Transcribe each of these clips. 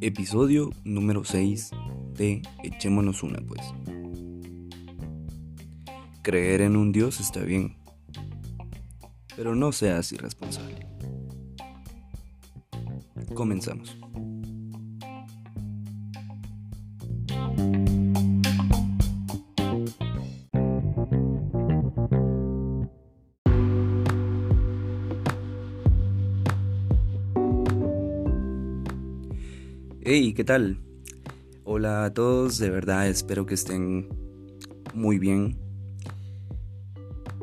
Episodio número 6 de Echémonos una pues. Creer en un Dios está bien, pero no seas irresponsable. Comenzamos. ¿Qué tal? Hola a todos, de verdad espero que estén muy bien.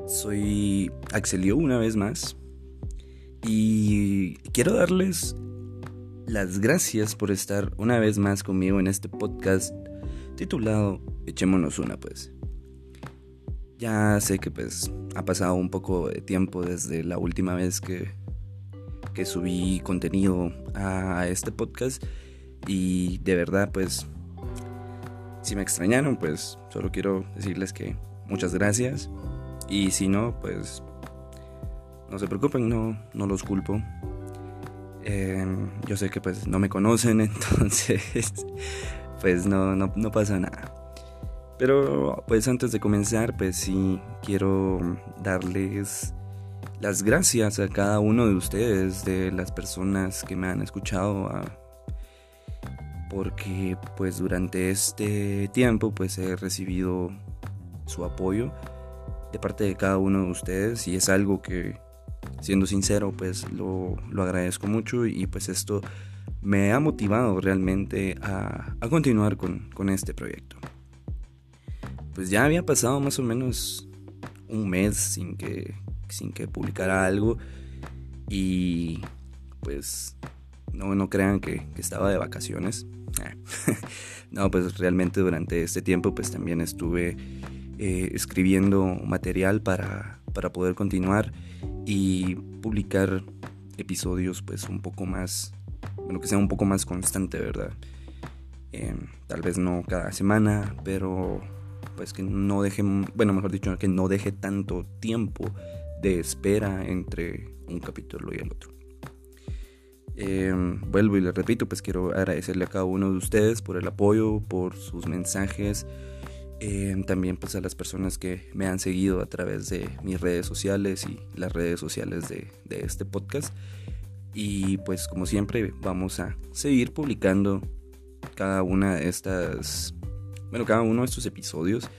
Soy Axelio una vez más y quiero darles las gracias por estar una vez más conmigo en este podcast titulado Echémonos una pues. Ya sé que pues ha pasado un poco de tiempo desde la última vez que, que subí contenido a este podcast y de verdad, pues, si me extrañaron, pues solo quiero decirles que muchas gracias. Y si no, pues, no se preocupen, no, no los culpo. Em, yo sé que pues no me conocen, entonces, pues no, no, no pasa nada. Pero pues antes de comenzar, pues sí quiero darles las gracias a cada uno de ustedes, de las personas que me han escuchado, a porque pues durante este tiempo pues he recibido su apoyo de parte de cada uno de ustedes y es algo que siendo sincero pues lo, agradezco mucho y pues esto me ha motivado realmente a, continuar con, con, este proyecto. Pues ya había pasado más o menos un mes sin que, sin que publicara algo y pues no, no crean que, estaba de vacaciones. no, pues realmente durante este tiempo pues también estuve eh, escribiendo material para, para poder continuar y publicar episodios pues un poco más, bueno, que sea un poco más constante, ¿verdad? Em, tal vez no cada semana, pero pues que no deje, bueno, mejor dicho, que no deje tanto tiempo de espera entre un capítulo y el otro. Em, vuelvo y le repito, pues quiero agradecerle a cada uno de ustedes por el apoyo, por sus mensajes, em, también pues a las personas que me han seguido a través de mis redes sociales y las redes sociales de, este podcast. Y pues como siempre vamos a seguir publicando cada una de estas, bueno, cada uno de estos episodios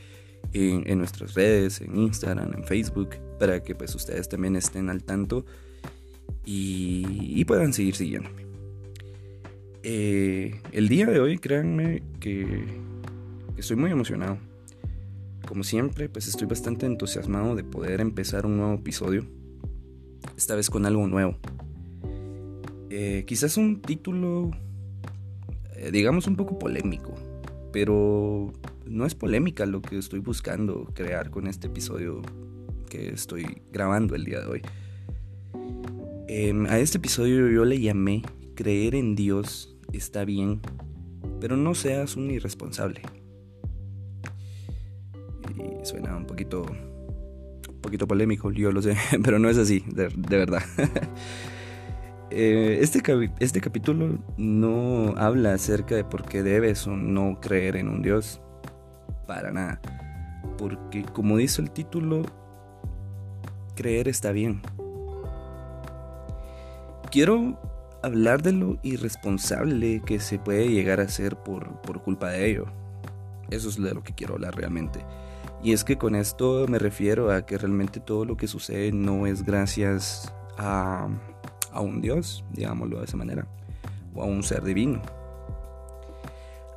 en, en nuestras redes, en Instagram, en Facebook, para que pues ustedes también estén al tanto y, puedan seguir siguiéndome. Eh, el día de hoy, créanme que estoy muy emocionado. Como siempre, pues estoy bastante entusiasmado de poder empezar un nuevo episodio. Esta vez con algo nuevo. Eh, quizás un título, eh, digamos, un poco polémico. Pero no es polémica lo que estoy buscando crear con este episodio que estoy grabando el día de hoy. Em, a este episodio yo le llamé Creer en Dios está bien, pero no seas un irresponsable. Y suena un poquito, poquito polémico, yo lo sé, pero no es así, de, verdad. Eh, este, este capítulo no habla acerca de por qué debes o no creer en un Dios. Para nada. Porque como dice el título, creer está bien quiero hablar de lo irresponsable que se puede llegar a ser por, culpa de ello. Eso es de lo que quiero hablar realmente. Y es que con esto me refiero a que realmente todo lo que sucede no es gracias a, a un Dios, digámoslo de esa manera, o a un ser divino.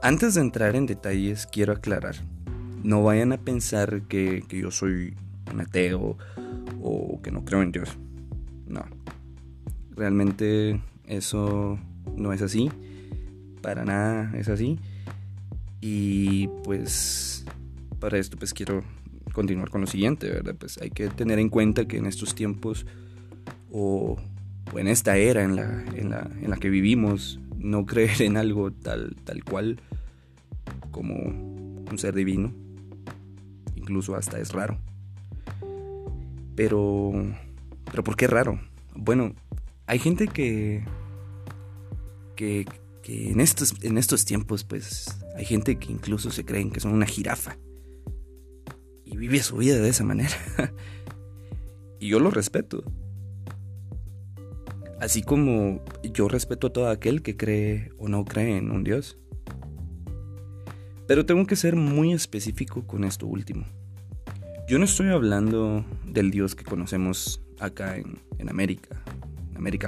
Antes de entrar en detalles, quiero aclarar, no vayan a pensar que, que yo soy un ateo o que no creo en Dios. No, Realmente eso no es así. Para nada es así. Y pues para esto pues quiero continuar con lo siguiente, ¿verdad? Pues hay que tener en cuenta que en estos tiempos o, en esta era en la, en, la, en la que vivimos, no creer en algo tal, tal cual como un ser divino, incluso hasta es raro. Pero Pero ¿por qué raro? Bueno, hay gente que, que, en, estos, en estos tiempos, pues, hay gente que incluso se creen que son una jirafa. Y vive su vida de esa manera. y yo lo respeto. Así como yo respeto a todo aquel que cree o no cree en un Dios. Pero tengo que ser muy específico con esto último. Yo no estoy hablando del Dios que conocemos acá en, en América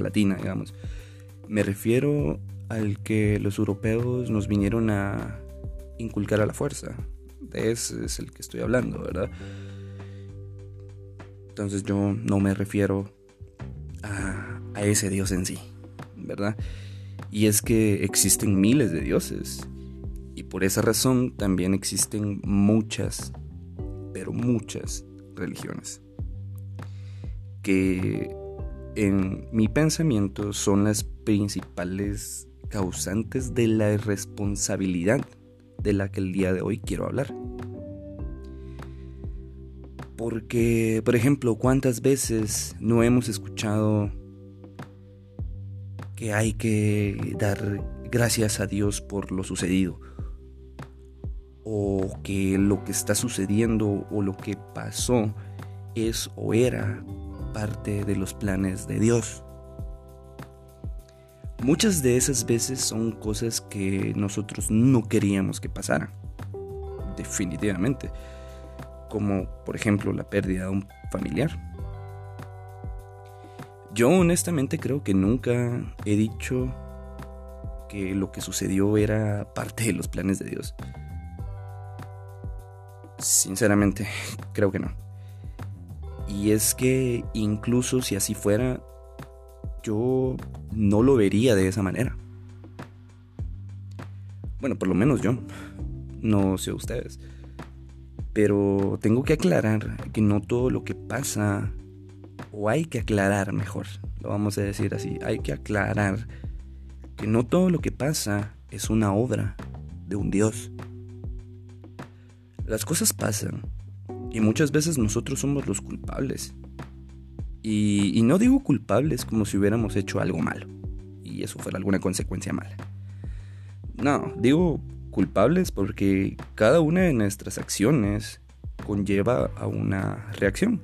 Latina, digamos. Me refiero al que los europeos nos vinieron a inculcar a la fuerza. De ese es el que estoy hablando, ¿verdad? Entonces yo no me refiero a a ese Dios en sí, ¿verdad? Y es que existen miles de dioses. Y por esa razón también existen muchas, pero muchas religiones. Que en mi pensamiento son las principales causantes de la irresponsabilidad de la que el día de hoy quiero hablar. Porque, por ejemplo, ¿cuántas veces no hemos escuchado que hay que dar gracias a Dios por lo sucedido. O que lo que está sucediendo o lo que pasó es o era parte de los planes de Dios. Muchas de esas veces son cosas que nosotros no queríamos que pasaran. Definitivamente. Como por ejemplo la pérdida de un familiar yo honestamente creo que nunca he dicho que lo que sucedió era parte de los planes de Dios. Sinceramente, creo que no. Y es que incluso si así fuera, yo no lo vería de esa manera. Bueno, por lo menos yo. No sé ustedes. Pero tengo que aclarar que no todo lo que pasa o hay que aclarar mejor, lo vamos a decir así, hay que aclarar que no todo lo que pasa es una obra de un Dios. Las cosas pasan y muchas veces nosotros somos los culpables. Y, no digo culpables como si hubiéramos hecho algo malo y eso fuera alguna consecuencia mala. No, digo culpables porque cada una de nuestras acciones conlleva a una reacción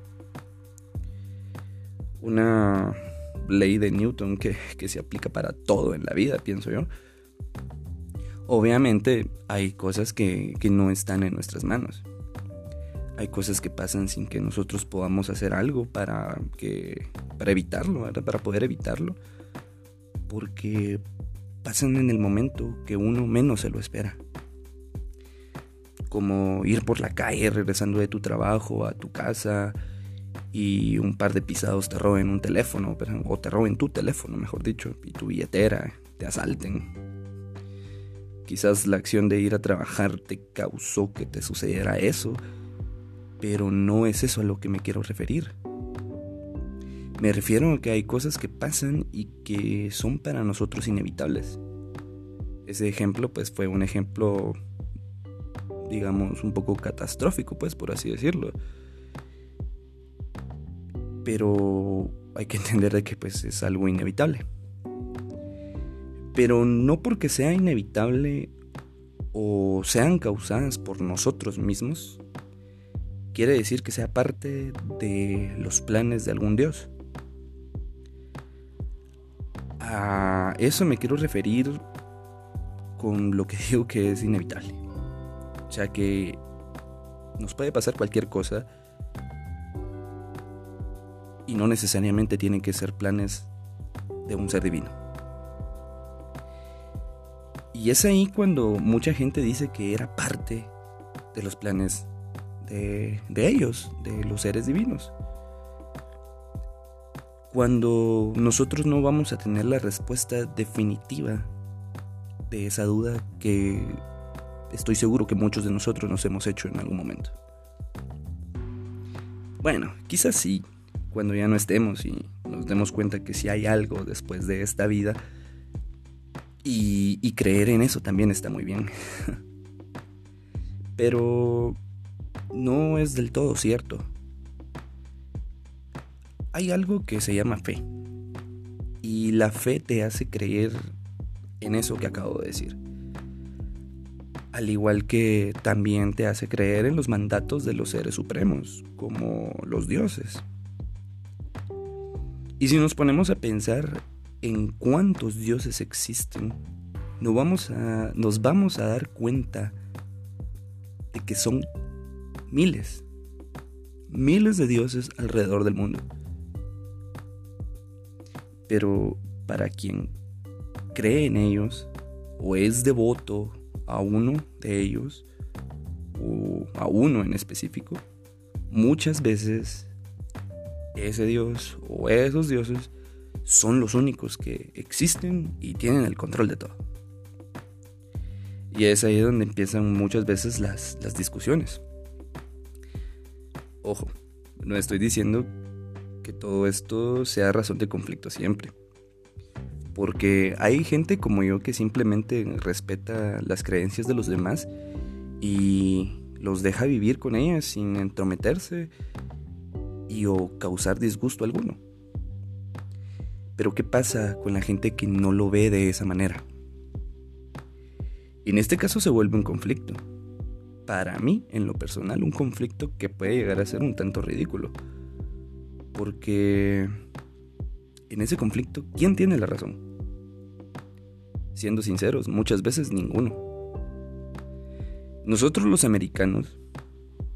una ley de Newton que, se aplica para todo en la vida, pienso yo. Obviamente hay cosas que, no están en nuestras manos. Hay cosas que pasan sin que nosotros podamos hacer algo para, que, para evitarlo, para poder evitarlo. Porque pasan en el momento que uno menos se lo espera. Como ir por la calle regresando de tu trabajo a tu casa, y un par de pisados te roben un teléfono, o te roben tu teléfono, mejor dicho, y tu billetera, te asalten. Quizás la acción de ir a trabajar te causó que te sucediera eso, pero no es eso a lo que me quiero referir. Me refiero a que hay cosas que pasan y que son para nosotros inevitables. Ese ejemplo pues fue un ejemplo digamos un poco catastrófico pues por así decirlo pero hay que entender de que pues es algo inevitable. Pero no porque sea inevitable o sean causadas por nosotros mismos, quiere decir que sea parte de los planes de algún Dios. A eso me quiero referir con lo que digo que es inevitable. O sea que nos puede pasar cualquier cosa y no necesariamente tienen que ser planes de un ser divino. Y es ahí cuando mucha gente dice que era parte de los planes de, ellos, de los seres divinos. Cuando nosotros no vamos a tener la respuesta definitiva de esa duda que estoy seguro que muchos de nosotros nos hemos hecho en algún momento. Bueno, quizás sí, cuando ya no estemos y nos demos cuenta que si hay algo después de esta vida. Y, creer en eso también está muy bien. Pero no es del todo cierto. hay algo que se llama fe. Y la fe te hace creer en eso que acabo de decir. Al igual que también te hace creer en los mandatos de los seres supremos, como los dioses. Y si nos ponemos a pensar en cuántos dioses existen, nos vamos a, nos vamos a dar cuenta de que son miles, miles de dioses alrededor del mundo. Pero para quien cree en ellos o es devoto a uno de ellos o a uno en específico, muchas veces ese dios o esos dioses son los únicos que existen y tienen el control de todo. Y es ahí donde empiezan muchas veces las, las discusiones. Ojo, no estoy diciendo que todo esto sea razón de conflicto siempre. Porque hay gente como yo que simplemente respeta las creencias de los demás y los deja vivir con ellas sin entrometerse y o causar disgusto alguno. Pero ¿qué pasa con la gente que no lo ve de esa manera? En este caso se vuelve un conflicto. Para mí, en lo personal, un conflicto que puede llegar a ser un tanto ridículo. Porque en ese conflicto, ¿quién tiene la razón? Siendo sinceros, muchas veces ninguno. Nosotros los americanos,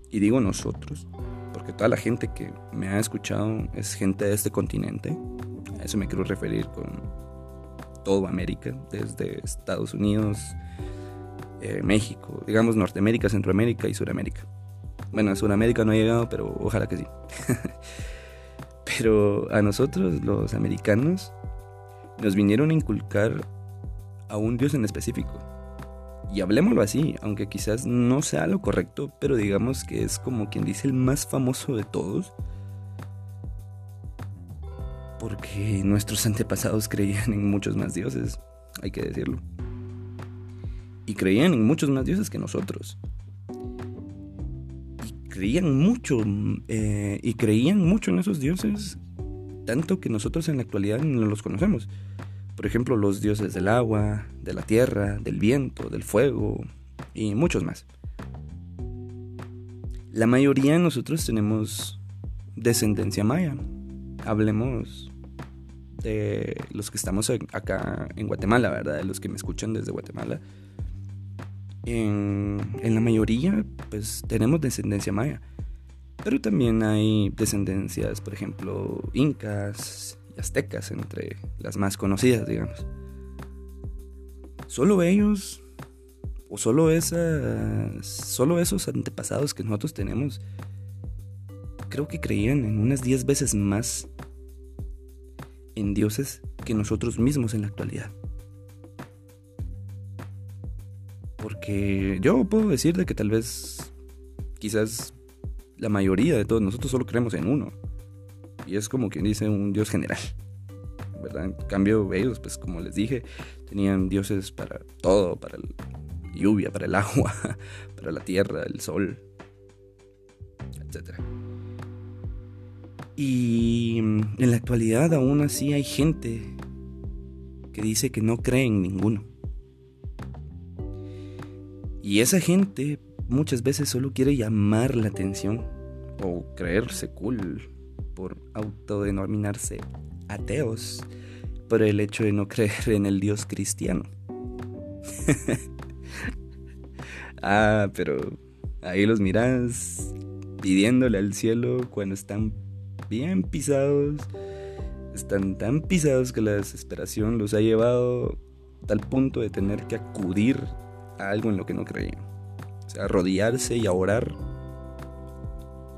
y digo nosotros, porque toda la gente que me ha escuchado es gente de este continente, a eso me quiero referir con todo América, desde Estados Unidos, eh, México, digamos Norteamérica, Centroamérica y Suramérica. Bueno, a Suramérica no ha llegado, pero ojalá que sí. Pero a nosotros, los americanos, nos vinieron a inculcar a un Dios en específico. Y hablemoslo así, aunque quizás no sea lo correcto, pero digamos que es como quien dice el más famoso de todos. Porque nuestros antepasados creían en muchos más dioses, hay que decirlo. Y creían en muchos más dioses que nosotros creían mucho eh, y creían mucho en esos dioses, tanto que nosotros en la actualidad no los conocemos. Por ejemplo, los dioses del agua, de la tierra, del viento, del fuego y muchos más. La mayoría de nosotros tenemos descendencia maya. Hablemos de los que estamos acá en Guatemala, ¿verdad? De los que me escuchan desde Guatemala en, la mayoría, pues tenemos descendencia maya. Pero también hay descendencias, por ejemplo, incas y aztecas, entre las más conocidas, digamos. Solo ellos, o solo, esas, solo esos antepasados que nosotros tenemos, creo que creían en unas 10 veces más en dioses que nosotros mismos en la actualidad. Porque yo puedo decir de que tal vez, quizás la mayoría de todos nosotros solo creemos en uno. Y es como quien dice un dios general. ¿Verdad? En cambio, ellos, pues como les dije, tenían dioses para todo, para la lluvia, para el agua, para la tierra, el sol, etc. Y en la actualidad aún así hay gente que dice que no cree en ninguno. Y esa gente muchas veces solo quiere llamar la atención o creerse cool por autodenominarse ateos por el hecho de no creer en el Dios cristiano. ah, pero ahí los miras pidiéndole al cielo cuando están bien pisados, están tan pisados que la desesperación los ha llevado a tal punto de tener que acudir algo en lo que no creían. O sea, arrodillarse y a orar.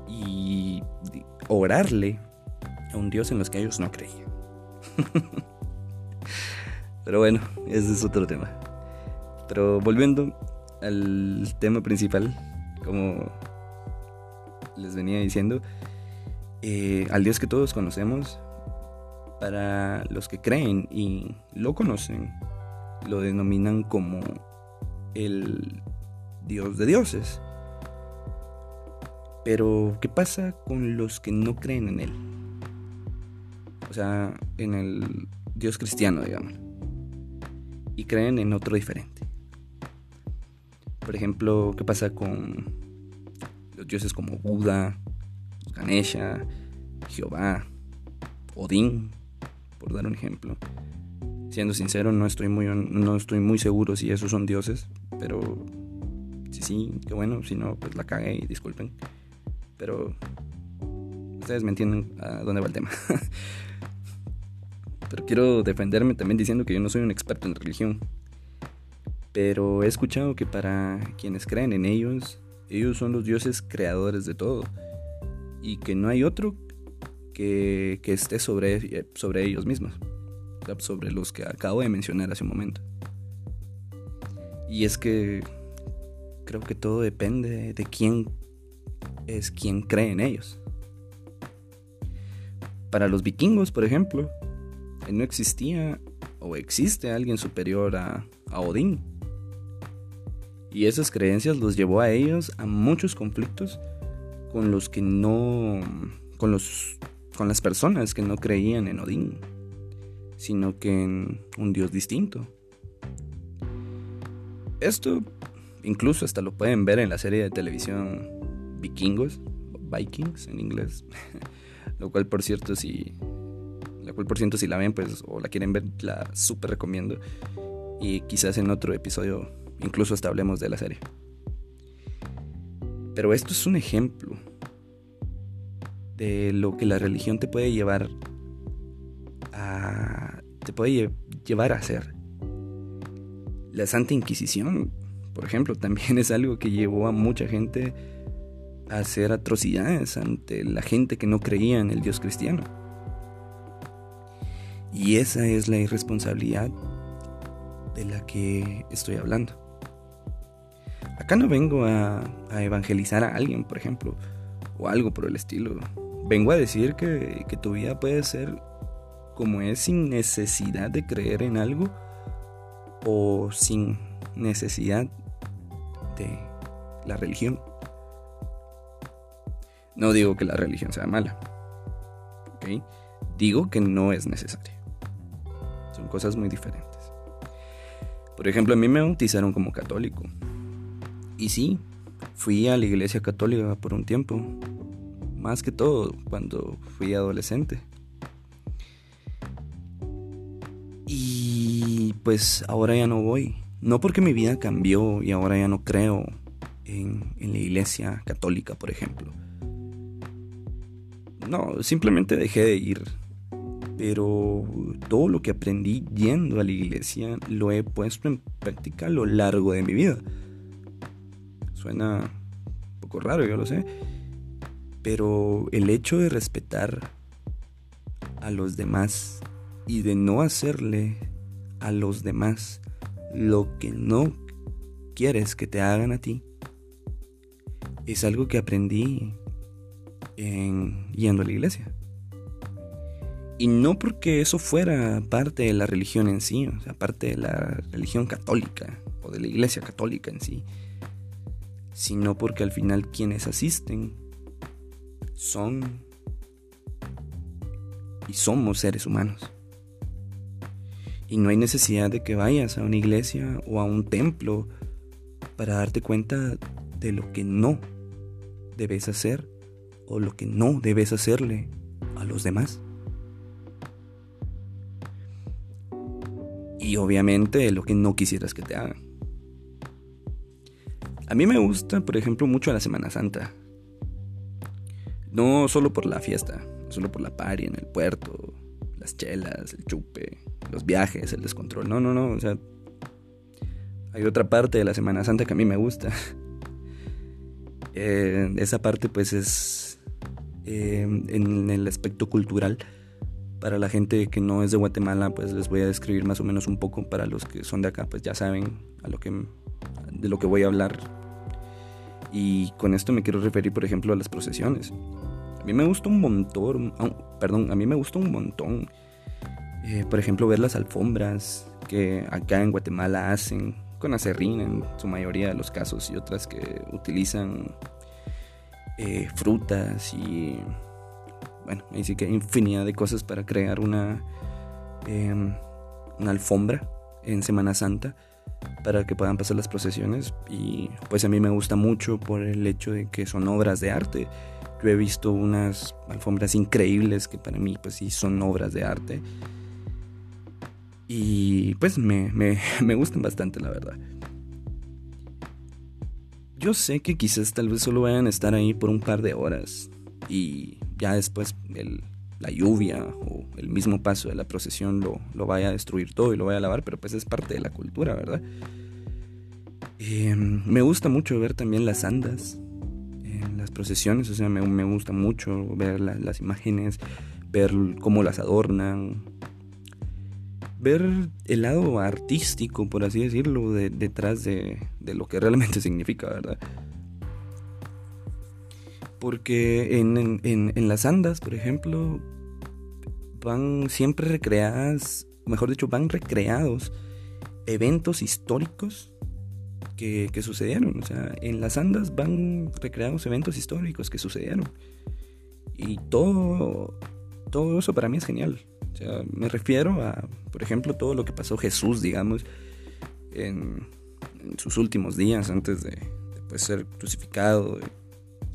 Y orarle a un Dios en los que ellos no creían. Pero bueno, ese es otro tema. Pero volviendo al tema principal, como les venía diciendo, eh, al Dios que todos conocemos, para los que creen y lo conocen, lo denominan como el Dios de dioses. Pero, ¿qué pasa con los que no creen en Él? sea, en el Dios cristiano, digamos, y creen en otro diferente. Por ejemplo, ¿qué pasa con los dioses como Buda, Ganesha, Jehová, Odín, por dar un ejemplo? Siendo sincero, no estoy muy, no estoy muy seguro si esos son dioses, pero si sí, qué bueno, si no, pues la cagué y disculpen. Pero ustedes me entienden a dónde va el tema. Pero quiero defenderme también diciendo que yo no soy un experto en religión. Pero he escuchado que para quienes creen en ellos, ellos son los dioses creadores de todo. Y que no hay otro que, esté sobre, sobre ellos mismos. Sobre los que acabo de mencionar hace un momento. Y es que creo que todo depende de quién es quien cree en ellos. Para los vikingos, por ejemplo, no existía o existe alguien superior a, Odín. Y esas creencias los llevó a ellos a muchos conflictos con los que no. con los. con las personas que no creían en Odín, sino que en un dios distinto. Esto incluso hasta lo pueden ver en la serie de televisión Vikingos, Vikings en inglés. Lo cual, por cierto, si. La cual, por cierto, si la ven, pues, o la quieren ver, la súper recomiendo. Y quizás en otro episodio, incluso hasta hablemos de la serie. Pero esto es un ejemplo de lo que la religión te puede llevar. Te puede llevar a hacer. La Santa Inquisición, por ejemplo, también es algo que llevó a mucha gente hacer atrocidades ante la gente que no creía en el Dios cristiano. Y esa es la irresponsabilidad de la que estoy hablando. Acá no vengo a, evangelizar a alguien, por ejemplo, o algo por el estilo. Vengo a decir que tu vida puede ser como es sin necesidad de creer en algo o sin necesidad de la religión. No digo que la religión sea mala. Digo que no es necesaria. Son cosas muy diferentes. Por ejemplo, a mí me bautizaron como católico. Y sí, fui a la iglesia católica por un tiempo. Más que todo cuando fui adolescente. Y pues ahora ya no voy. No porque mi vida cambió y ahora ya no creo en, en la iglesia católica, por ejemplo no, simplemente dejé de ir. Pero todo lo que aprendí yendo a la iglesia lo he puesto en práctica a lo largo de mi vida. Suena un poco raro, yo lo sé. Pero el hecho de respetar a los demás y de no hacerle a los demás lo que no quieres que te hagan a ti es algo que aprendí en, yendo a la iglesia. Y no porque eso fuera parte de la religión en sí, o sea, parte de la religión católica o de la iglesia católica en sí, sino porque al final quienes asisten son y somos seres humanos. Y no hay necesidad de que vayas a una iglesia o a un templo para darte cuenta de lo que no debes hacer o lo que no debes hacerle a los demás. Y obviamente lo que no quisieras que te hagan. A mí me gusta, por ejemplo, mucho la Semana Santa. No solo por la fiesta, solo por la party en el puerto, las chelas, el chupe, los viajes, el descontrol. No, no, no. O sea, hay otra parte de la Semana Santa que a mí me gusta. Eh, esa parte pues es Em, en el aspecto cultural. Para la gente que no es de Guatemala, pues les voy a describir más o menos un poco. Para los que son de acá, pues ya saben de lo que voy a hablar. Y con esto me quiero referir, por ejemplo, a las procesiones. A mí me gusta un montón, perdón, a mí me gusta un montón. Eh, por ejemplo, ver las alfombras que acá en Guatemala hacen con acerrín en su mayoría de los casos y otras que utilizan eh, frutas y bueno, ahí sí que hay infinidad de cosas para crear una, em, una alfombra en Semana Santa para que puedan pasar las procesiones y pues a mí me gusta mucho por el hecho de que son obras de arte. Yo he visto unas alfombras increíbles que para mí pues sí son obras de arte y pues me, me, gustan bastante la verdad. Yo sé que quizás tal vez solo vayan a estar ahí por un par de horas y ya después la lluvia o el mismo paso de la procesión lo, lo, vaya a destruir todo y lo vaya a lavar, pero pues es parte de la cultura, ¿verdad? Em, me gusta mucho ver también las andas las procesiones, o sea, me, me gusta mucho ver las imágenes, ver cómo las adornan, ver el lado artístico, por así decirlo, detrás de, lo que realmente significa, ¿verdad? Porque en, las andas, por ejemplo, van siempre recreadas, mejor dicho, van recreados eventos históricos que, que, sucedieron. O sea, en las andas van recreados eventos históricos que sucedieron. Y todo, todo eso para mí es genial. O sea, me refiero a, por ejemplo, todo lo que pasó Jesús, digamos, en, sus últimos días antes de, de ser crucificado,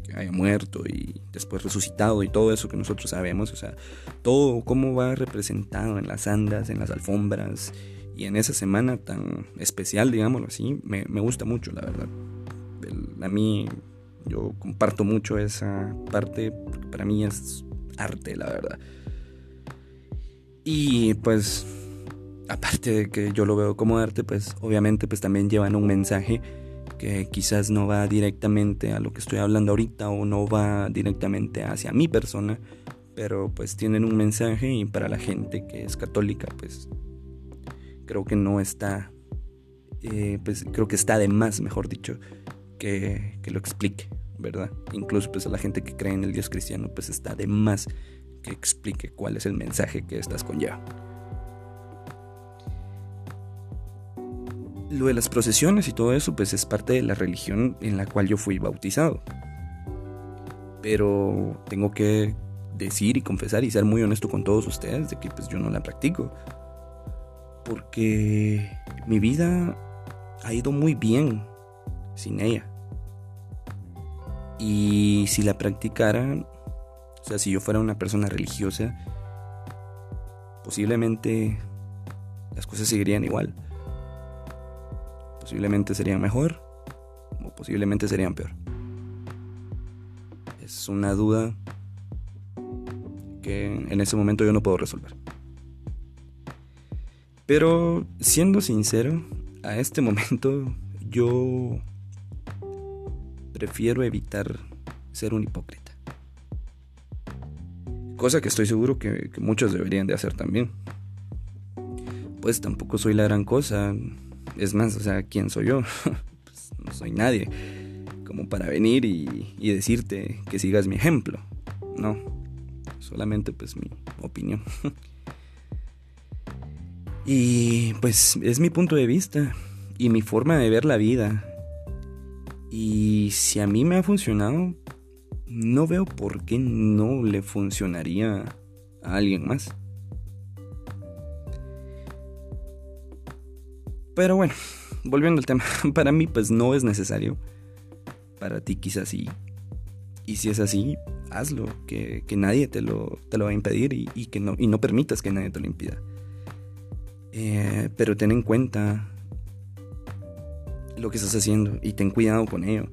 que haya muerto y después resucitado y todo eso que nosotros sabemos. O sea, todo cómo va representado en las andas, en las alfombras y en esa semana tan especial, digámoslo así, me, me gusta mucho, la verdad. a mí, yo comparto mucho esa parte, porque para mí es arte, la verdad. Y pues, aparte de que yo lo veo como arte, pues obviamente pues también llevan un mensaje que quizás no va directamente a lo que estoy hablando ahorita o no va directamente hacia mi persona, pero pues tienen un mensaje y para la gente que es católica pues creo que no está, eh, pues creo que está de más, mejor dicho, que, que lo explique, ¿verdad? Incluso pues a la gente que cree en el Dios cristiano pues está de más que explique cuál es el mensaje que estás conlleva. Lo de las procesiones y todo eso, pues es parte de la religión en la cual yo fui bautizado. Pero tengo que decir y confesar y ser muy honesto con todos ustedes de que pues yo no la practico. Porque mi vida ha ido muy bien sin ella. Y si la practicara, o sea, si yo fuera una persona religiosa, posiblemente las cosas seguirían igual. Posiblemente serían mejor o posiblemente serían peor. Es una duda que en ese momento yo no puedo resolver. Pero siendo sincero, a este momento yo prefiero evitar ser un hipócrita. Cosa que estoy seguro que, muchos deberían de hacer también. Pues tampoco soy la gran cosa. Es más, o sea, ¿quién soy yo? pues no soy nadie. Como para venir y, y decirte que sigas mi ejemplo. No. Solamente pues mi opinión. y pues es mi punto de vista y mi forma de ver la vida. Y si a mí me ha funcionado, no veo por qué no le funcionaría a alguien más. Pero bueno, volviendo al tema, para mí pues no es necesario. Para ti quizás sí. Y si es así, hazlo, que, nadie te lo, te lo va a impedir y, que no, y no permitas que nadie te lo impida. Eh, pero ten en cuenta lo que estás haciendo y ten cuidado con ello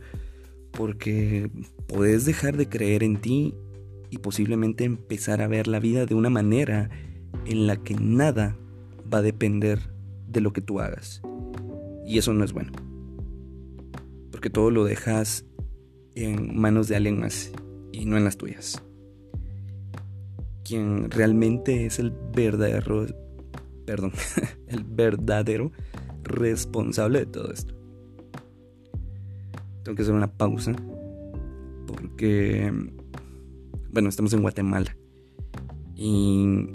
porque podés dejar de creer en ti y posiblemente empezar a ver la vida de una manera en la que nada va a depender de lo que tú hagas. Y eso no es bueno. Porque todo lo dejas en manos de alguien más y no en las tuyas. Quien realmente es el verdadero, perdón, el verdadero responsable de todo esto tengo que hacer una pausa porque, bueno, estamos en Guatemala y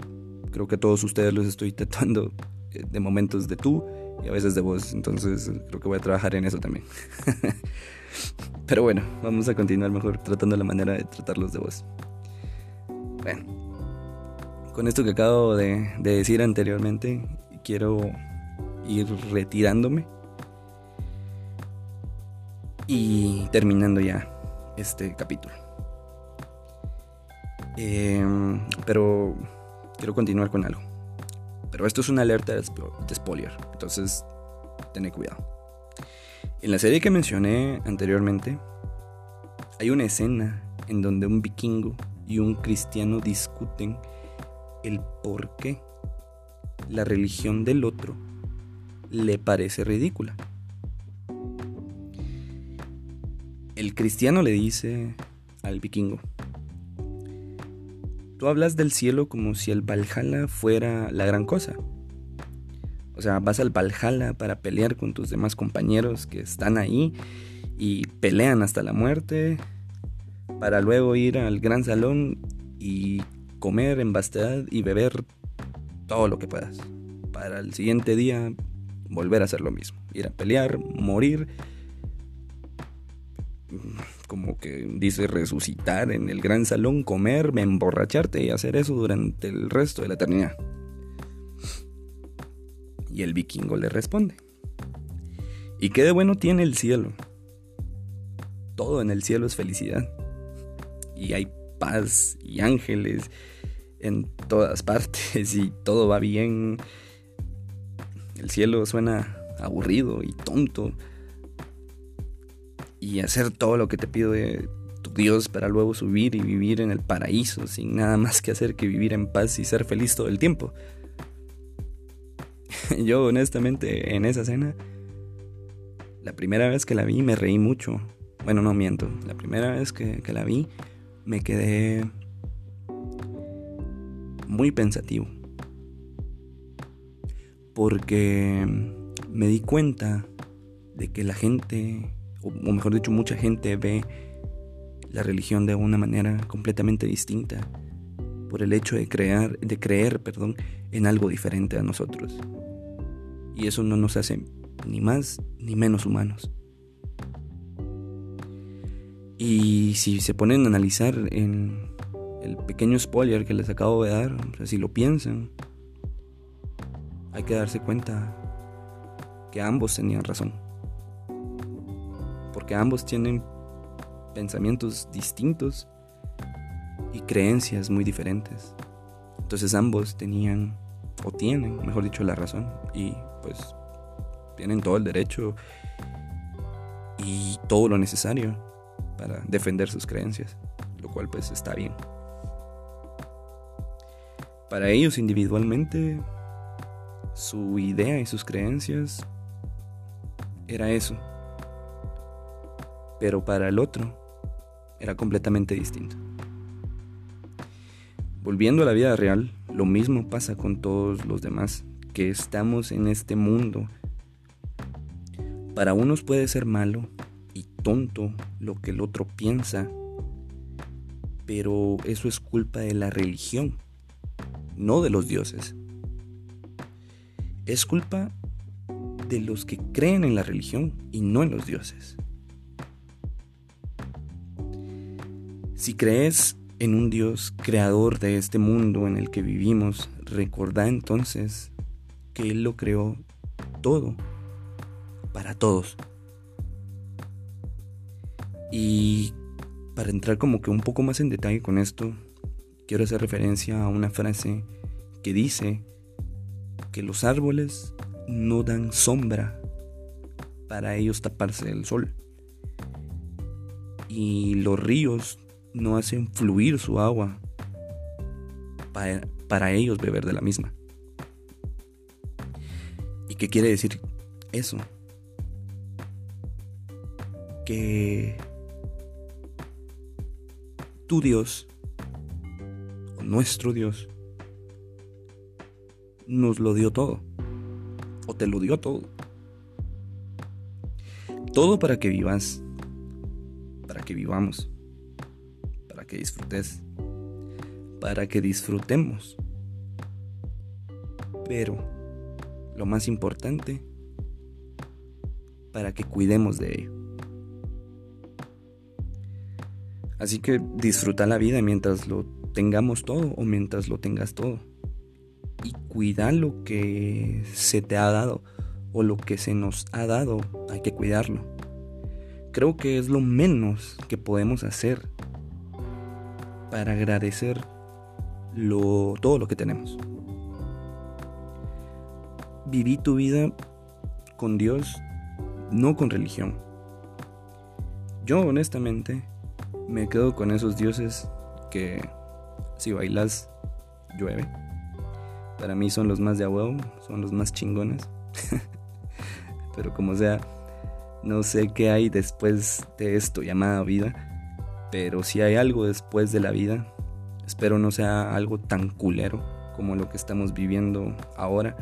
creo que todos ustedes los estoy tratando eh, de momentos de tú y a veces de vos, entonces creo que voy a trabajar en eso también. Pero bueno, vamos a continuar mejor tratando la manera de tratarlos de vos. Bueno, con esto que acabo de, de decir anteriormente, quiero ir retirándome y terminando ya este capítulo. Em, pero quiero continuar con algo. Pero esto es una alerta de, spoiler, entonces tened cuidado. En la serie que mencioné anteriormente, hay una escena en donde un vikingo y un cristiano discuten el por qué la religión del otro le parece ridícula. El cristiano le dice al vikingo, tú hablas del cielo como si el Valhalla fuera la gran cosa. O sea, vas al Valhalla para pelear con tus demás compañeros que están ahí y pelean hasta la muerte, para luego ir al gran salón y comer en vastedad y beber todo lo que puedas. Para el siguiente día volver a hacer lo mismo. Ir a pelear, morir. Como que dice resucitar en el gran salón, comer, emborracharte y hacer eso durante el resto de la eternidad. Y el vikingo le responde. ¿Y qué de bueno tiene el cielo? Todo en el cielo es felicidad. Y hay paz y ángeles en todas partes y todo va bien. El cielo suena aburrido y tonto. Y hacer todo lo que te pide tu Dios para luego subir y vivir en el paraíso sin nada más que hacer que vivir en paz y ser feliz todo el tiempo. Yo honestamente en esa cena, la primera vez que la vi me reí mucho. Bueno, no miento. La primera vez que, que la vi me quedé muy pensativo. Porque me di cuenta de que la gente, o mejor dicho, mucha gente ve la religión de una manera completamente distinta por el hecho de crear, de creer, perdón, en algo diferente a nosotros. Y eso no nos hace ni más ni menos humanos. Y si se ponen a analizar en el pequeño spoiler que les acabo de dar, si lo piensan, hay que darse cuenta que ambos tenían razón. Porque ambos tienen pensamientos distintos y creencias muy diferentes. Entonces ambos tenían, o tienen, mejor dicho, la razón. Y pues tienen todo el derecho y todo lo necesario para defender sus creencias. Lo cual pues está bien. Para ellos individualmente, su idea y sus creencias era eso. Pero para el otro era completamente distinto. Volviendo a la vida real, lo mismo pasa con todos los demás que estamos en este mundo. Para unos puede ser malo tonto lo que el otro piensa, pero eso es culpa de la religión no de los dioses. Es culpa de los que creen en la religión y no en los dioses. Si crees en un Dios creador de este mundo en el que vivimos, recordá entonces que Él lo creó todo, para todos. Y para entrar como que un poco más en detalle con esto, quiero hacer referencia a una frase que dice que los árboles no dan sombra para ellos taparse del sol. Y los ríos no hacen fluir su agua para, para ellos beber de la misma. ¿Y qué quiere decir eso? Que tu Dios nuestro Dios nos lo dio todo. O te lo dio todo. Todo para que vivas. Para que vivamos. Para que disfrutes. Para que disfrutemos. Pero, lo más importante, para que cuidemos de ello. Así que disfruta la vida mientras lo tengamos todo o mientras lo tengas todo. Y cuida lo que se te ha dado o lo que se nos ha dado, hay que cuidarlo. Creo que es lo menos que podemos hacer para agradecer lo, todo lo que tenemos. Viví tu vida con Dios, no con religión. Yo honestamente me quedo con esos dioses que si bailas llueve. Para mí son los más de huevo, son los más chingones. Pero como sea, no sé qué hay después de esto llamada vida. Pero si hay algo después de la vida, espero no sea algo tan culero como lo que estamos viviendo ahora,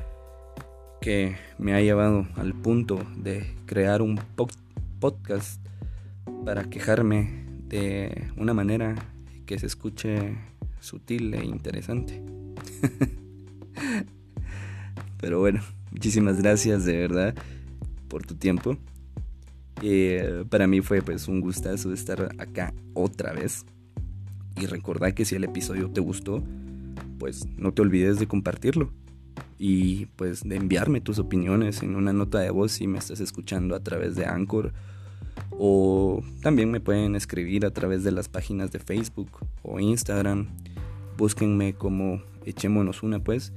que me ha llevado al punto de crear un podcast para quejarme de una manera que se escuche sutil e interesante. Pero bueno, muchísimas gracias de verdad por tu tiempo. Eh, para mí fue pues un gustazo estar acá otra vez. Y recordar que si el episodio te gustó, pues no te olvides de compartirlo. Y pues de enviarme tus opiniones en una nota de voz si me estás escuchando a través de Anchor. O también me pueden escribir a través de las páginas de Facebook o Instagram. Búsquenme como echémonos una pues.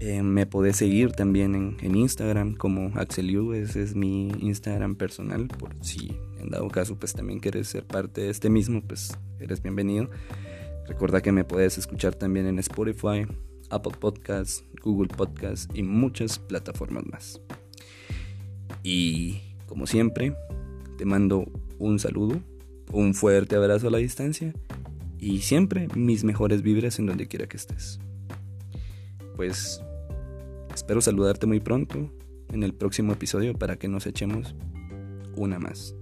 Eh, me podés seguir también en, Instagram como AxelU, ese es mi Instagram personal, por si en dado caso pues también quieres ser parte de este mismo, pues eres bienvenido. Recuerda que me puedes escuchar también en Spotify, Apple Podcasts, Google Podcasts y muchas plataformas más. Y como siempre, te mando un saludo, un fuerte abrazo a la distancia y siempre mis mejores vibras en donde quiera que estés. Pues Espero saludarte muy pronto en el próximo episodio para que nos echemos una más.